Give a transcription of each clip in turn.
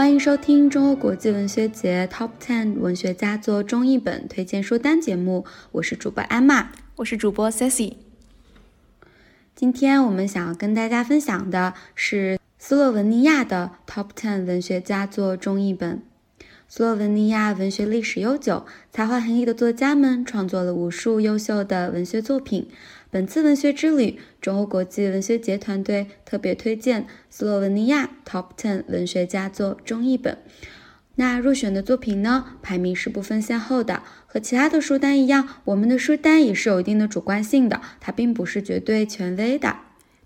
欢迎收听中欧国际文学节 Top Ten 文学佳作中译本推荐书单节目，我是主播艾玛，我是主播 Sassy。今天我们想要跟大家分享的是斯洛文尼亚的 Top Ten 文学佳作中译本。斯洛文尼亚文学历史悠久，才华横溢的作家们创作了无数优秀的文学作品。本次文学之旅，中欧国际文学节团队特别推荐斯洛文尼亚 Top Ten 文学佳作中译本。那入选的作品呢，排名是不分先后的。和其他的书单一样，我们的书单也是有一定的主观性的，它并不是绝对权威的。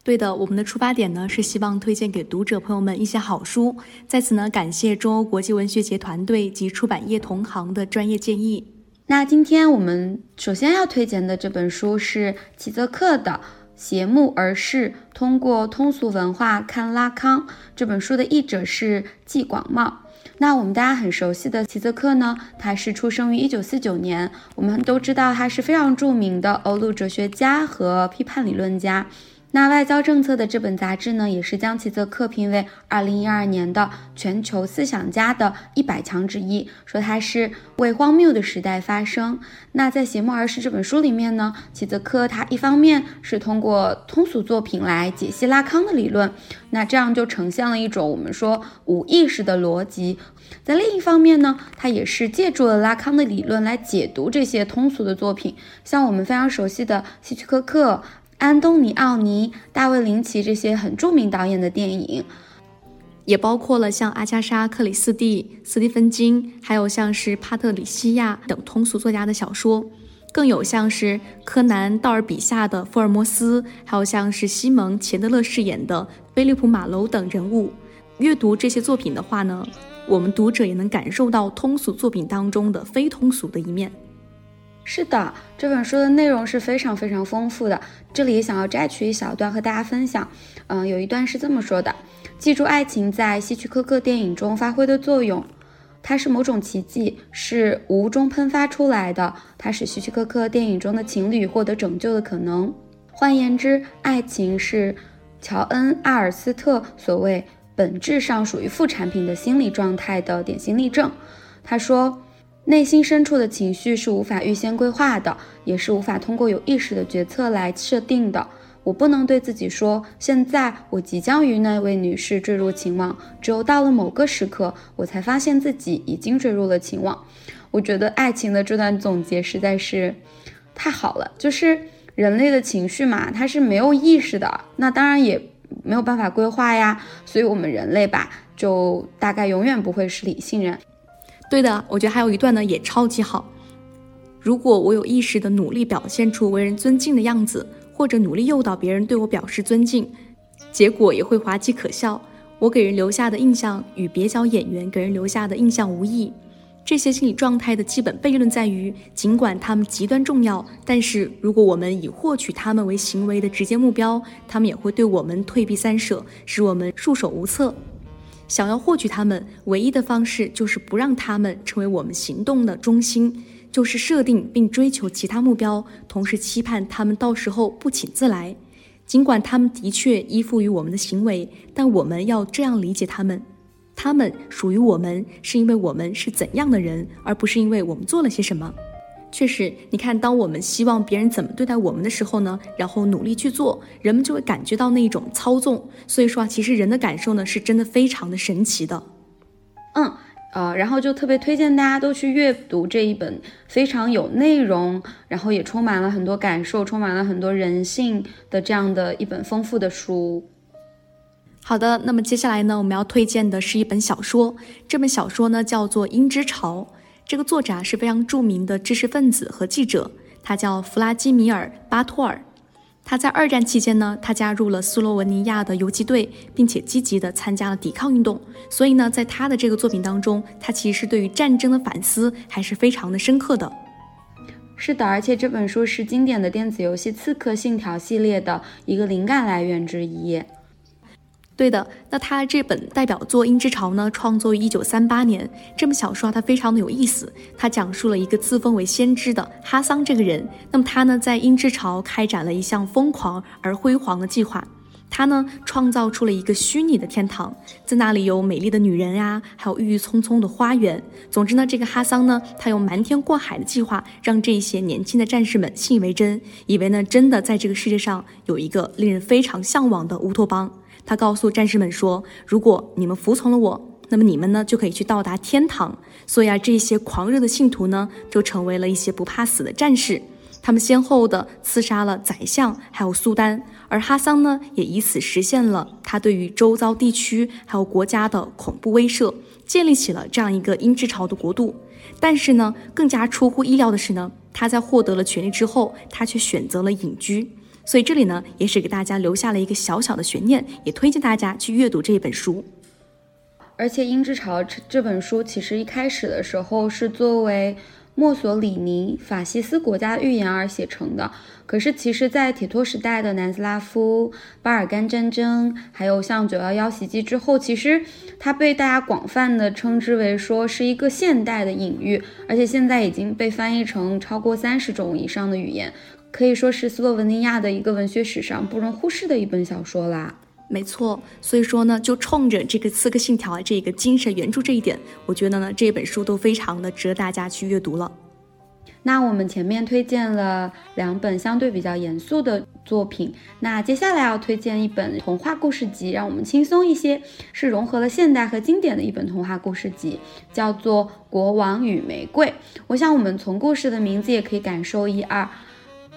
对的，我们的出发点呢是希望推荐给读者朋友们一些好书。在此呢，感谢中欧国际文学节团队及出版业同行的专业建议。那今天我们首先要推荐的这本书是齐泽克的《邪目而视：通过通俗文化看拉康》。这本书的译者是季广茂。那我们大家很熟悉的齐泽克呢，他是出生于一九四九年，我们都知道他是非常著名的欧陆哲学家和批判理论家。那外交政策的这本杂志呢，也是将齐泽克评为二零一二年的全球思想家的一百强之一，说他是为荒谬的时代发声。那在《邪目而视》这本书里面呢，齐泽克他一方面是通过通俗作品来解析拉康的理论，那这样就呈现了一种我们说无意识的逻辑；在另一方面呢，他也是借助了拉康的理论来解读这些通俗的作品，像我们非常熟悉的希区柯克。安东尼奥尼、大卫林奇这些很著名导演的电影，也包括了像阿加莎·克里斯蒂、斯蒂芬金，还有像是帕特里西亚等通俗作家的小说，更有像是柯南·道尔笔下的福尔摩斯，还有像是西蒙·钱德勒饰演的菲利普·马楼等人物。阅读这些作品的话呢，我们读者也能感受到通俗作品当中的非通俗的一面。是的，这本书的内容是非常非常丰富的。这里想要摘取一小段和大家分享。嗯，有一段是这么说的：记住爱情在希区柯克电影中发挥的作用，它是某种奇迹，是无中喷发出来的，它使希区柯克电影中的情侣获得拯救的可能。换言之，爱情是乔恩·阿尔斯特所谓本质上属于副产品的心理状态的典型例证。他说。内心深处的情绪是无法预先规划的，也是无法通过有意识的决策来设定的。我不能对自己说，现在我即将与那位女士坠入情网，只有到了某个时刻，我才发现自己已经坠入了情网。我觉得爱情的这段总结实在是太好了，就是人类的情绪嘛，它是没有意识的，那当然也没有办法规划呀。所以，我们人类吧，就大概永远不会是理性人。对的，我觉得还有一段呢，也超级好。如果我有意识的努力表现出为人尊敬的样子，或者努力诱导别人对我表示尊敬，结果也会滑稽可笑。我给人留下的印象与蹩脚演员给人留下的印象无异。这些心理状态的基本悖论在于，尽管他们极端重要，但是如果我们以获取他们为行为的直接目标，他们也会对我们退避三舍，使我们束手无策。想要获取他们，唯一的方式就是不让他们成为我们行动的中心，就是设定并追求其他目标，同时期盼他们到时候不请自来。尽管他们的确依附于我们的行为，但我们要这样理解他们：他们属于我们，是因为我们是怎样的人，而不是因为我们做了些什么。确实，你看，当我们希望别人怎么对待我们的时候呢，然后努力去做，人们就会感觉到那种操纵。所以说啊，其实人的感受呢，是真的非常的神奇的。嗯，呃，然后就特别推荐大家都去阅读这一本非常有内容，然后也充满了很多感受，充满了很多人性的这样的一本丰富的书。好的，那么接下来呢，我们要推荐的是一本小说，这本小说呢叫做《鹰之巢》。这个作者啊是非常著名的知识分子和记者，他叫弗拉基米尔·巴托尔。他在二战期间呢，他加入了斯洛文尼亚的游击队，并且积极地参加了抵抗运动。所以呢，在他的这个作品当中，他其实对于战争的反思还是非常的深刻的。是的，而且这本书是经典的电子游戏《刺客信条》系列的一个灵感来源之一。对的，那他这本代表作《鹰之巢》呢，创作于一九三八年。这本小说它非常的有意思，它讲述了一个自封为先知的哈桑这个人。那么他呢，在鹰之巢开展了一项疯狂而辉煌的计划。他呢创造出了一个虚拟的天堂，在那里有美丽的女人呀，还有郁郁葱葱的花园。总之呢，这个哈桑呢，他用瞒天过海的计划，让这些年轻的战士们信以为真，以为呢真的在这个世界上有一个令人非常向往的乌托邦。他告诉战士们说，如果你们服从了我。那么你们呢就可以去到达天堂，所以啊，这些狂热的信徒呢就成为了一些不怕死的战士，他们先后的刺杀了宰相，还有苏丹，而哈桑呢也以此实现了他对于周遭地区还有国家的恐怖威慑，建立起了这样一个英之朝的国度。但是呢，更加出乎意料的是呢，他在获得了权力之后，他却选择了隐居，所以这里呢也是给大家留下了一个小小的悬念，也推荐大家去阅读这一本书。而且《鹰之巢》这本书其实一开始的时候是作为墨索里尼法西斯国家预言而写成的。可是其实，在铁托时代的南斯拉夫、巴尔干战争，还有像九幺幺袭击之后，其实它被大家广泛的称之为说是一个现代的隐喻。而且现在已经被翻译成超过三十种以上的语言，可以说是斯洛文尼亚的一个文学史上不容忽视的一本小说啦。没错，所以说呢，就冲着这个《刺客信条》这个精神原著这一点，我觉得呢，这本书都非常的值得大家去阅读了。那我们前面推荐了两本相对比较严肃的作品，那接下来要推荐一本童话故事集，让我们轻松一些，是融合了现代和经典的一本童话故事集，叫做《国王与玫瑰》。我想我们从故事的名字也可以感受一二。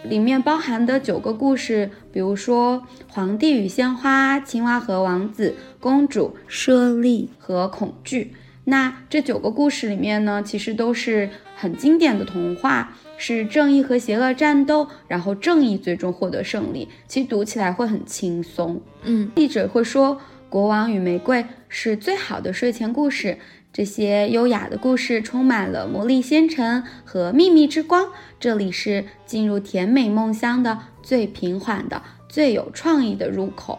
里面包含的九个故事，比如说皇帝与鲜花、青蛙和王子、公主、猞猁和恐惧。那这九个故事里面呢，其实都是很经典的童话，是正义和邪恶战斗，然后正义最终获得胜利。其实读起来会很轻松。嗯，记者会说，《国王与玫瑰》是最好的睡前故事。这些优雅的故事充满了魔力仙尘和秘密之光。这里是进入甜美梦乡的最平缓的、最有创意的入口。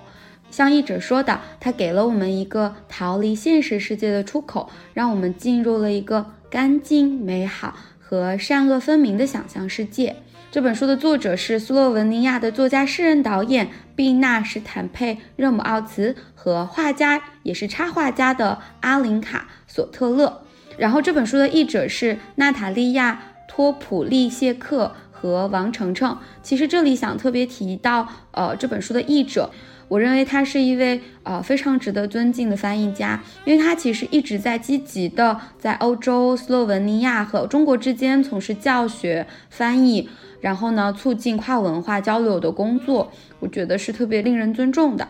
像译者说的，他给了我们一个逃离现实世界的出口，让我们进入了一个干净、美好和善恶分明的想象世界。这本书的作者是斯洛文尼亚的作家、诗人、导演毕纳什坦佩热姆奥茨和画家，也是插画家的阿林卡索特勒。然后这本书的译者是娜塔莉亚托普利谢克和王程程。其实这里想特别提到，呃，这本书的译者。我认为他是一位呃非常值得尊敬的翻译家，因为他其实一直在积极的在欧洲、斯洛文尼亚和中国之间从事教学、翻译，然后呢促进跨文化交流的工作，我觉得是特别令人尊重的。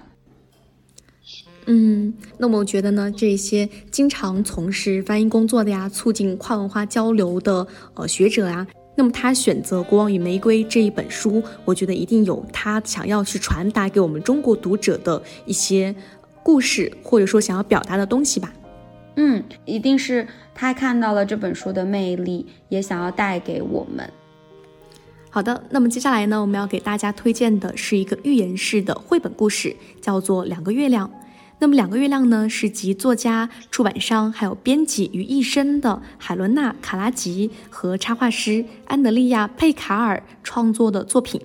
嗯，那么我觉得呢，这些经常从事翻译工作的呀，促进跨文化交流的呃学者啊。那么他选择《国王与玫瑰》这一本书，我觉得一定有他想要去传达给我们中国读者的一些故事，或者说想要表达的东西吧。嗯，一定是他看到了这本书的魅力，也想要带给我们。好的，那么接下来呢，我们要给大家推荐的是一个寓言式的绘本故事，叫做《两个月亮》。那么两个月亮呢，是集作家、出版商还有编辑于一身的海伦娜·卡拉吉和插画师安德利亚·佩卡尔创作的作品。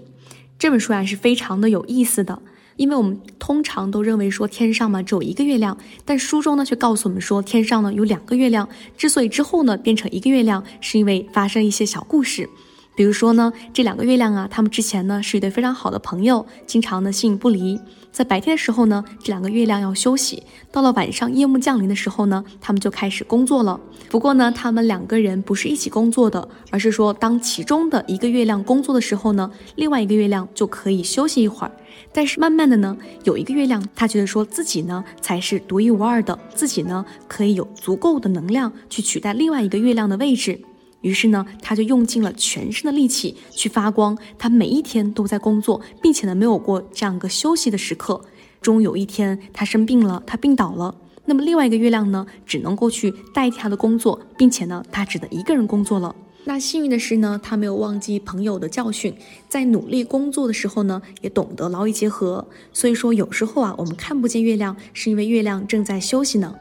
这本书啊是非常的有意思的，因为我们通常都认为说天上嘛只有一个月亮，但书中呢却告诉我们说天上呢有两个月亮。之所以之后呢变成一个月亮，是因为发生一些小故事。比如说呢，这两个月亮啊，他们之前呢是一对非常好的朋友，经常呢形影不离。在白天的时候呢，这两个月亮要休息；到了晚上夜幕降临的时候呢，他们就开始工作了。不过呢，他们两个人不是一起工作的，而是说当其中的一个月亮工作的时候呢，另外一个月亮就可以休息一会儿。但是慢慢的呢，有一个月亮，他觉得说自己呢才是独一无二的，自己呢可以有足够的能量去取代另外一个月亮的位置。于是呢，他就用尽了全身的力气去发光。他每一天都在工作，并且呢，没有过这样一个休息的时刻。终有一天，他生病了，他病倒了。那么另外一个月亮呢，只能够去代替他的工作，并且呢，他只能一个人工作了。那幸运的是呢，他没有忘记朋友的教训，在努力工作的时候呢，也懂得劳逸结合。所以说，有时候啊，我们看不见月亮，是因为月亮正在休息呢。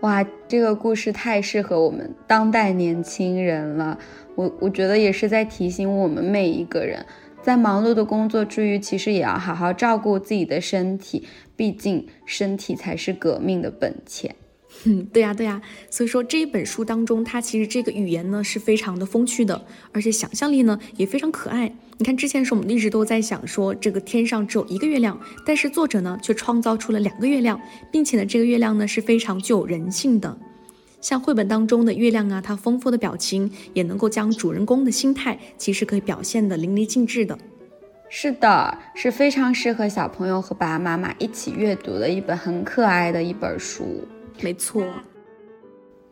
哇，这个故事太适合我们当代年轻人了。我我觉得也是在提醒我们每一个人，在忙碌的工作之余，其实也要好好照顾自己的身体，毕竟身体才是革命的本钱。嗯，对呀，对呀。所以说这一本书当中，它其实这个语言呢是非常的风趣的，而且想象力呢也非常可爱。你看之前是我们一直都在想说，这个天上只有一个月亮，但是作者呢却创造出了两个月亮，并且呢这个月亮呢是非常具有人性的。像绘本当中的月亮啊，它丰富的表情也能够将主人公的心态其实可以表现的淋漓尽致的。是的，是非常适合小朋友和爸爸妈妈一起阅读的一本很可爱的一本书。没错，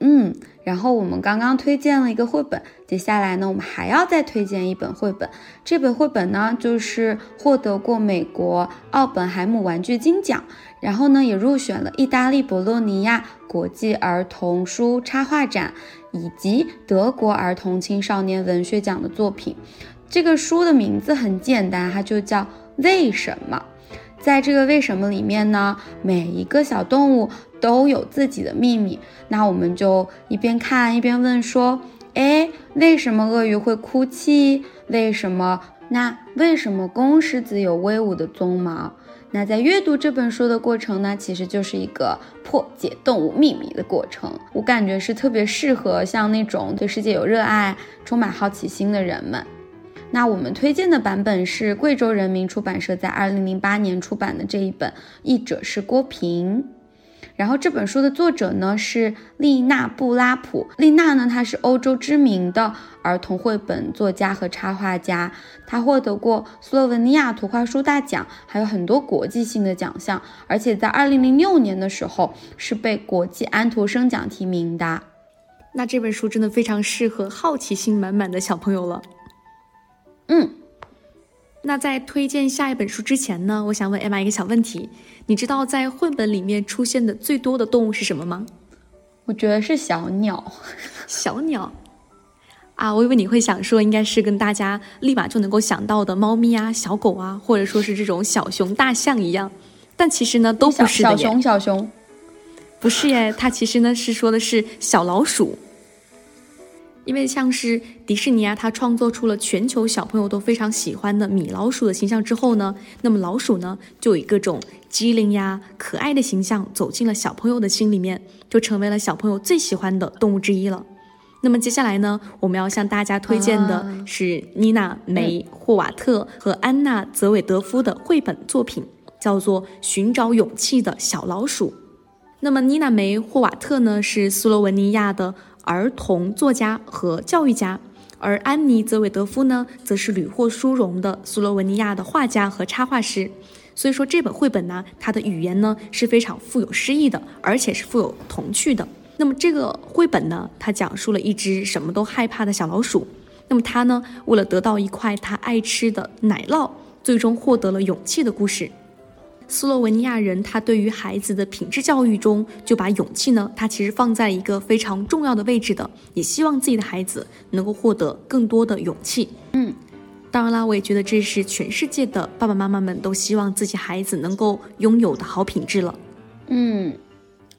嗯，然后我们刚刚推荐了一个绘本，接下来呢，我们还要再推荐一本绘本。这本绘本呢，就是获得过美国奥本海姆玩具金奖。然后呢，也入选了意大利博洛尼亚国际儿童书插画展以及德国儿童青少年文学奖的作品。这个书的名字很简单，它就叫《为什么》。在这个“为什么”里面呢，每一个小动物都有自己的秘密。那我们就一边看一边问说：哎，为什么鳄鱼会哭泣？为什么？那为什么公狮子有威武的鬃毛？那在阅读这本书的过程呢，其实就是一个破解动物秘密的过程。我感觉是特别适合像那种对世界有热爱、充满好奇心的人们。那我们推荐的版本是贵州人民出版社在二零零八年出版的这一本，译者是郭平。然后这本书的作者呢是丽娜·布拉普。丽娜呢，她是欧洲知名的儿童绘本作家和插画家，她获得过斯洛文尼亚图画书大奖，还有很多国际性的奖项。而且在二零零六年的时候，是被国际安徒生奖提名的。那这本书真的非常适合好奇心满满的小朋友了。嗯。那在推荐下一本书之前呢，我想问艾玛一个小问题：你知道在绘本里面出现的最多的动物是什么吗？我觉得是小鸟。小鸟啊，我以为你会想说，应该是跟大家立马就能够想到的猫咪啊、小狗啊，或者说是这种小熊、大象一样。但其实呢，都不是的。小熊，小熊，不是耶，它其实呢是说的是小老鼠。因为像是迪士尼啊，它创作出了全球小朋友都非常喜欢的米老鼠的形象之后呢，那么老鼠呢就以各种机灵呀、可爱的形象走进了小朋友的心里面，就成为了小朋友最喜欢的动物之一了。那么接下来呢，我们要向大家推荐的是妮娜·梅·霍瓦特和安娜·泽韦德夫的绘本作品，叫做《寻找勇气的小老鼠》。那么妮娜·梅·霍瓦特呢是斯洛文尼亚的。儿童作家和教育家，而安妮·泽韦德夫呢，则是屡获殊荣的斯洛文尼亚的画家和插画师。所以说，这本绘本呢，它的语言呢是非常富有诗意的，而且是富有童趣的。那么这个绘本呢，它讲述了一只什么都害怕的小老鼠。那么它呢，为了得到一块它爱吃的奶酪，最终获得了勇气的故事。斯洛文尼亚人，他对于孩子的品质教育中，就把勇气呢，他其实放在一个非常重要的位置的，也希望自己的孩子能够获得更多的勇气。嗯，当然啦，我也觉得这是全世界的爸爸妈妈们都希望自己孩子能够拥有的好品质了。嗯，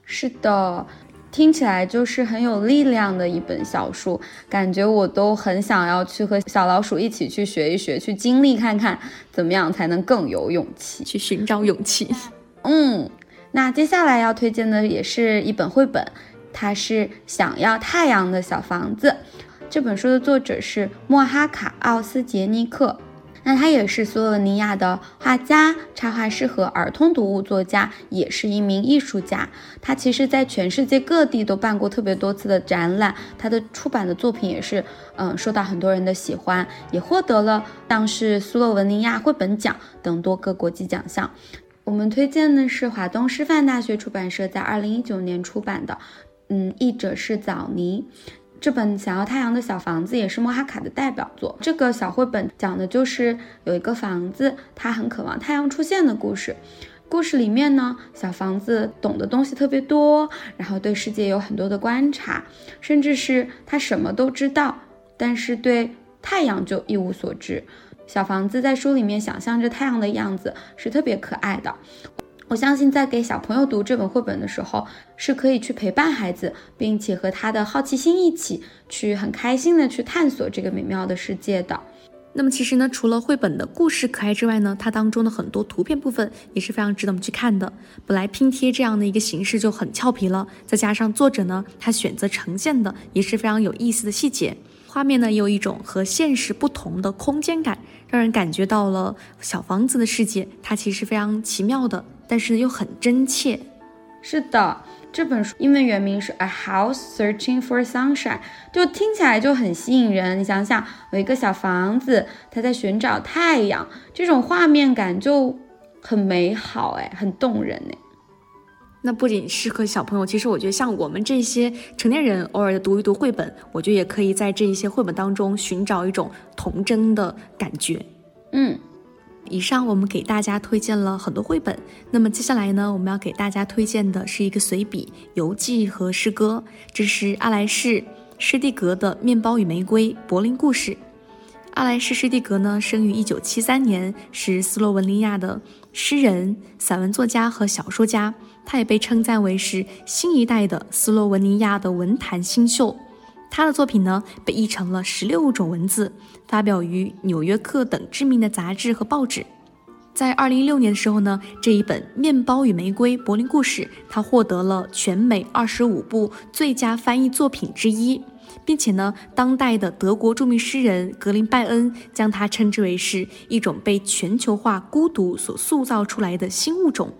是的。听起来就是很有力量的一本小书，感觉我都很想要去和小老鼠一起去学一学，去经历看看怎么样才能更有勇气，去寻找勇气。嗯，那接下来要推荐的也是一本绘本，它是《想要太阳的小房子》。这本书的作者是莫哈卡奥斯杰尼克。那他也是斯洛文尼亚的画家、插画师和儿童读物作家，也是一名艺术家。他其实，在全世界各地都办过特别多次的展览。他的出版的作品也是，嗯，受到很多人的喜欢，也获得了像是斯洛文尼亚绘本奖等多个国际奖项。我们推荐的是华东师范大学出版社在二零一九年出版的，嗯，译者是枣泥。这本《想要太阳的小房子》也是莫哈卡的代表作。这个小绘本讲的就是有一个房子，它很渴望太阳出现的故事。故事里面呢，小房子懂的东西特别多，然后对世界有很多的观察，甚至是他什么都知道，但是对太阳就一无所知。小房子在书里面想象着太阳的样子，是特别可爱的。我相信，在给小朋友读这本绘本的时候，是可以去陪伴孩子，并且和他的好奇心一起去很开心的去探索这个美妙的世界的。那么其实呢，除了绘本的故事可爱之外呢，它当中的很多图片部分也是非常值得我们去看的。本来拼贴这样的一个形式就很俏皮了，再加上作者呢，他选择呈现的也是非常有意思的细节，画面呢也有一种和现实不同的空间感，让人感觉到了小房子的世界，它其实非常奇妙的，但是又很真切。是的。这本书英文原名是《A House Searching for Sunshine》，就听起来就很吸引人。你想想，有一个小房子，它在寻找太阳，这种画面感就很美好，哎，很动人，哎。那不仅适合小朋友，其实我觉得像我们这些成年人，偶尔的读一读绘本，我觉得也可以在这一些绘本当中寻找一种童真的感觉。嗯。以上我们给大家推荐了很多绘本，那么接下来呢，我们要给大家推荐的是一个随笔、游记和诗歌。这是阿莱士·施蒂格的《面包与玫瑰：柏林故事》。阿莱士·施蒂格呢，生于1973年，是斯洛文尼亚的诗人、散文作家和小说家。他也被称赞为是新一代的斯洛文尼亚的文坛新秀。他的作品呢，被译成了十六种文字，发表于《纽约客》等知名的杂志和报纸。在二零一六年的时候呢，这一本《面包与玫瑰：柏林故事》，他获得了全美二十五部最佳翻译作品之一，并且呢，当代的德国著名诗人格林拜恩将它称之为是一种被全球化孤独所塑造出来的新物种。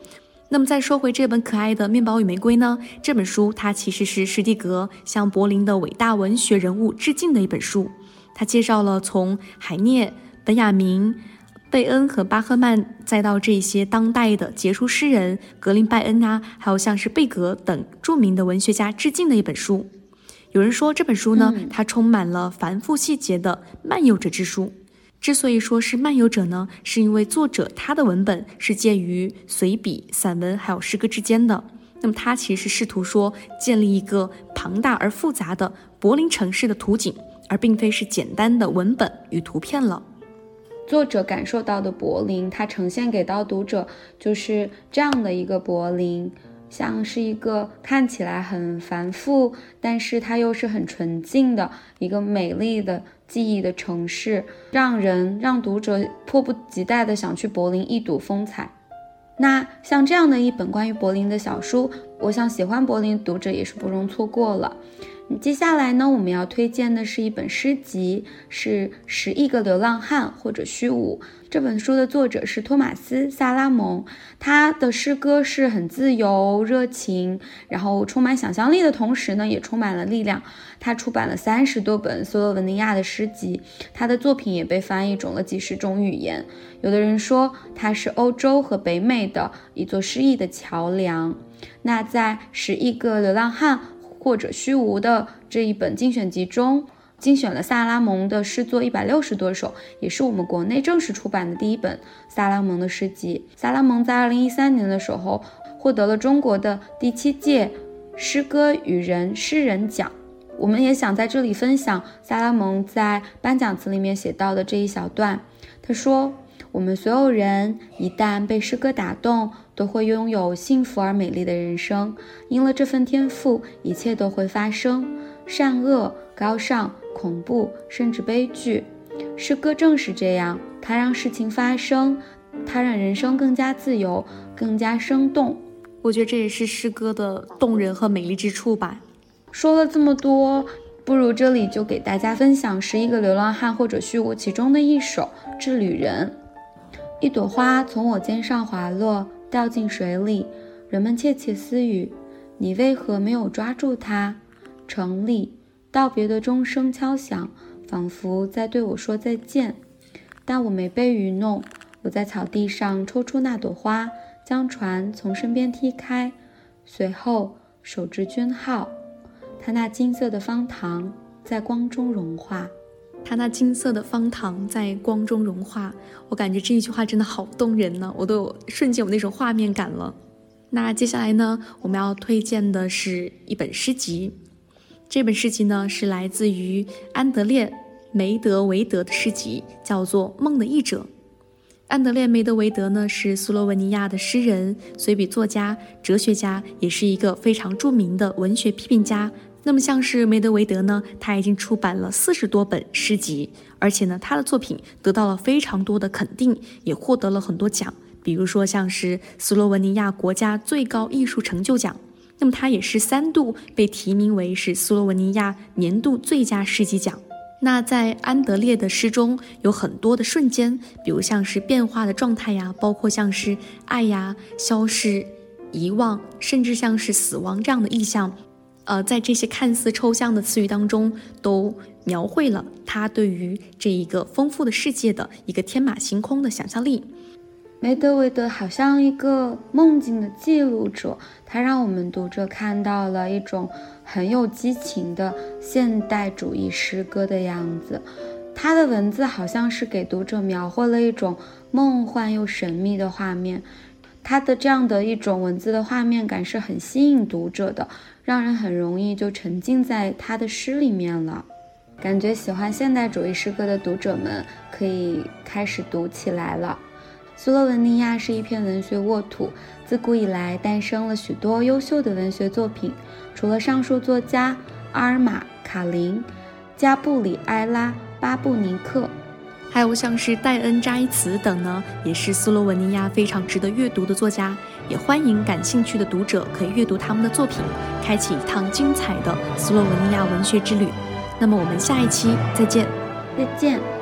那么再说回这本可爱的面包与玫瑰呢？这本书它其实是施蒂格向柏林的伟大文学人物致敬的一本书。它介绍了从海涅、本雅明、贝恩和巴赫曼，再到这些当代的杰出诗人格林拜恩啊，还有像是贝格等著名的文学家致敬的一本书。有人说这本书呢，它充满了繁复细节的漫游者之书。之所以说是漫游者呢，是因为作者他的文本是介于随笔、散文还有诗歌之间的。那么他其实试图说建立一个庞大而复杂的柏林城市的图景，而并非是简单的文本与图片了。作者感受到的柏林，他呈现给到读者就是这样的一个柏林，像是一个看起来很繁复，但是它又是很纯净的一个美丽的。记忆的城市，让人让读者迫不及待的想去柏林一睹风采。那像这样的一本关于柏林的小书，我想喜欢柏林读者也是不容错过了。接下来呢，我们要推荐的是一本诗集，是《十亿个流浪汉》或者虚无。这本书的作者是托马斯·萨拉蒙，他的诗歌是很自由、热情，然后充满想象力的同时呢，也充满了力量。他出版了三十多本斯洛文尼亚的诗集，他的作品也被翻译成了几十种语言。有的人说他是欧洲和北美的一座诗意的桥梁。那在《十亿个流浪汉》或者虚无的这一本精选集中。精选了萨拉蒙的诗作一百六十多首，也是我们国内正式出版的第一本萨拉蒙的诗集。萨拉蒙在二零一三年的时候获得了中国的第七届诗歌与人诗人奖。我们也想在这里分享萨拉蒙在颁奖词里面写到的这一小段。他说：“我们所有人一旦被诗歌打动，都会拥有幸福而美丽的人生。因了这份天赋，一切都会发生，善恶、高尚。”恐怖甚至悲剧，诗歌正是这样，它让事情发生，它让人生更加自由，更加生动。我觉得这也是诗歌的动人和美丽之处吧。说了这么多，不如这里就给大家分享十一个流浪汉或者虚无其中的一首《致旅人》。一朵花从我肩上滑落，掉进水里，人们窃窃私语：你为何没有抓住它？城里。道别的钟声敲响，仿佛在对我说再见，但我没被愚弄。我在草地上抽出那朵花，将船从身边踢开，随后手执军号。它那金色的方糖在光中融化，它那金色的方糖在光中融化。我感觉这一句话真的好动人呢，我都有瞬间有那种画面感了。那接下来呢，我们要推荐的是一本诗集。这本诗集呢，是来自于安德烈·梅德维德的诗集，叫做《梦的译者》。安德烈·梅德维德呢，是斯洛文尼亚的诗人、随笔作家、哲学家，也是一个非常著名的文学批评家、那么像是梅德韦德呢，他已经出版了四十多本诗集，而且呢，他的作品得到了非常多的肯定，也获得了很多奖，比如说像是斯洛文尼亚国家最高艺术成就奖。那么他也是三度被提名为是斯洛文尼亚年度最佳诗集奖。那在安德烈的诗中有很多的瞬间，比如像是变化的状态呀，包括像是爱呀、消逝、遗忘，甚至像是死亡这样的意象。呃，在这些看似抽象的词语当中，都描绘了他对于这一个丰富的世界的一个天马行空的想象力。梅德韦德好像一个梦境的记录者，他让我们读者看到了一种很有激情的现代主义诗歌的样子。他的文字好像是给读者描绘了一种梦幻又神秘的画面。他的这样的一种文字的画面感是很吸引读者的，让人很容易就沉浸在他的诗里面了。感觉喜欢现代主义诗歌的读者们可以开始读起来了。斯洛文尼亚是一片文学沃土，自古以来诞生了许多优秀的文学作品。除了上述作家阿尔玛·卡林、加布里埃拉·巴布尼克。还有像是戴恩·扎伊茨等呢，也是斯洛文尼亚非常值得阅读的作家，也欢迎感兴趣的读者可以阅读他们的作品，开启一趟精彩的斯洛文尼亚文学之旅。那么我们下一期再见，再见。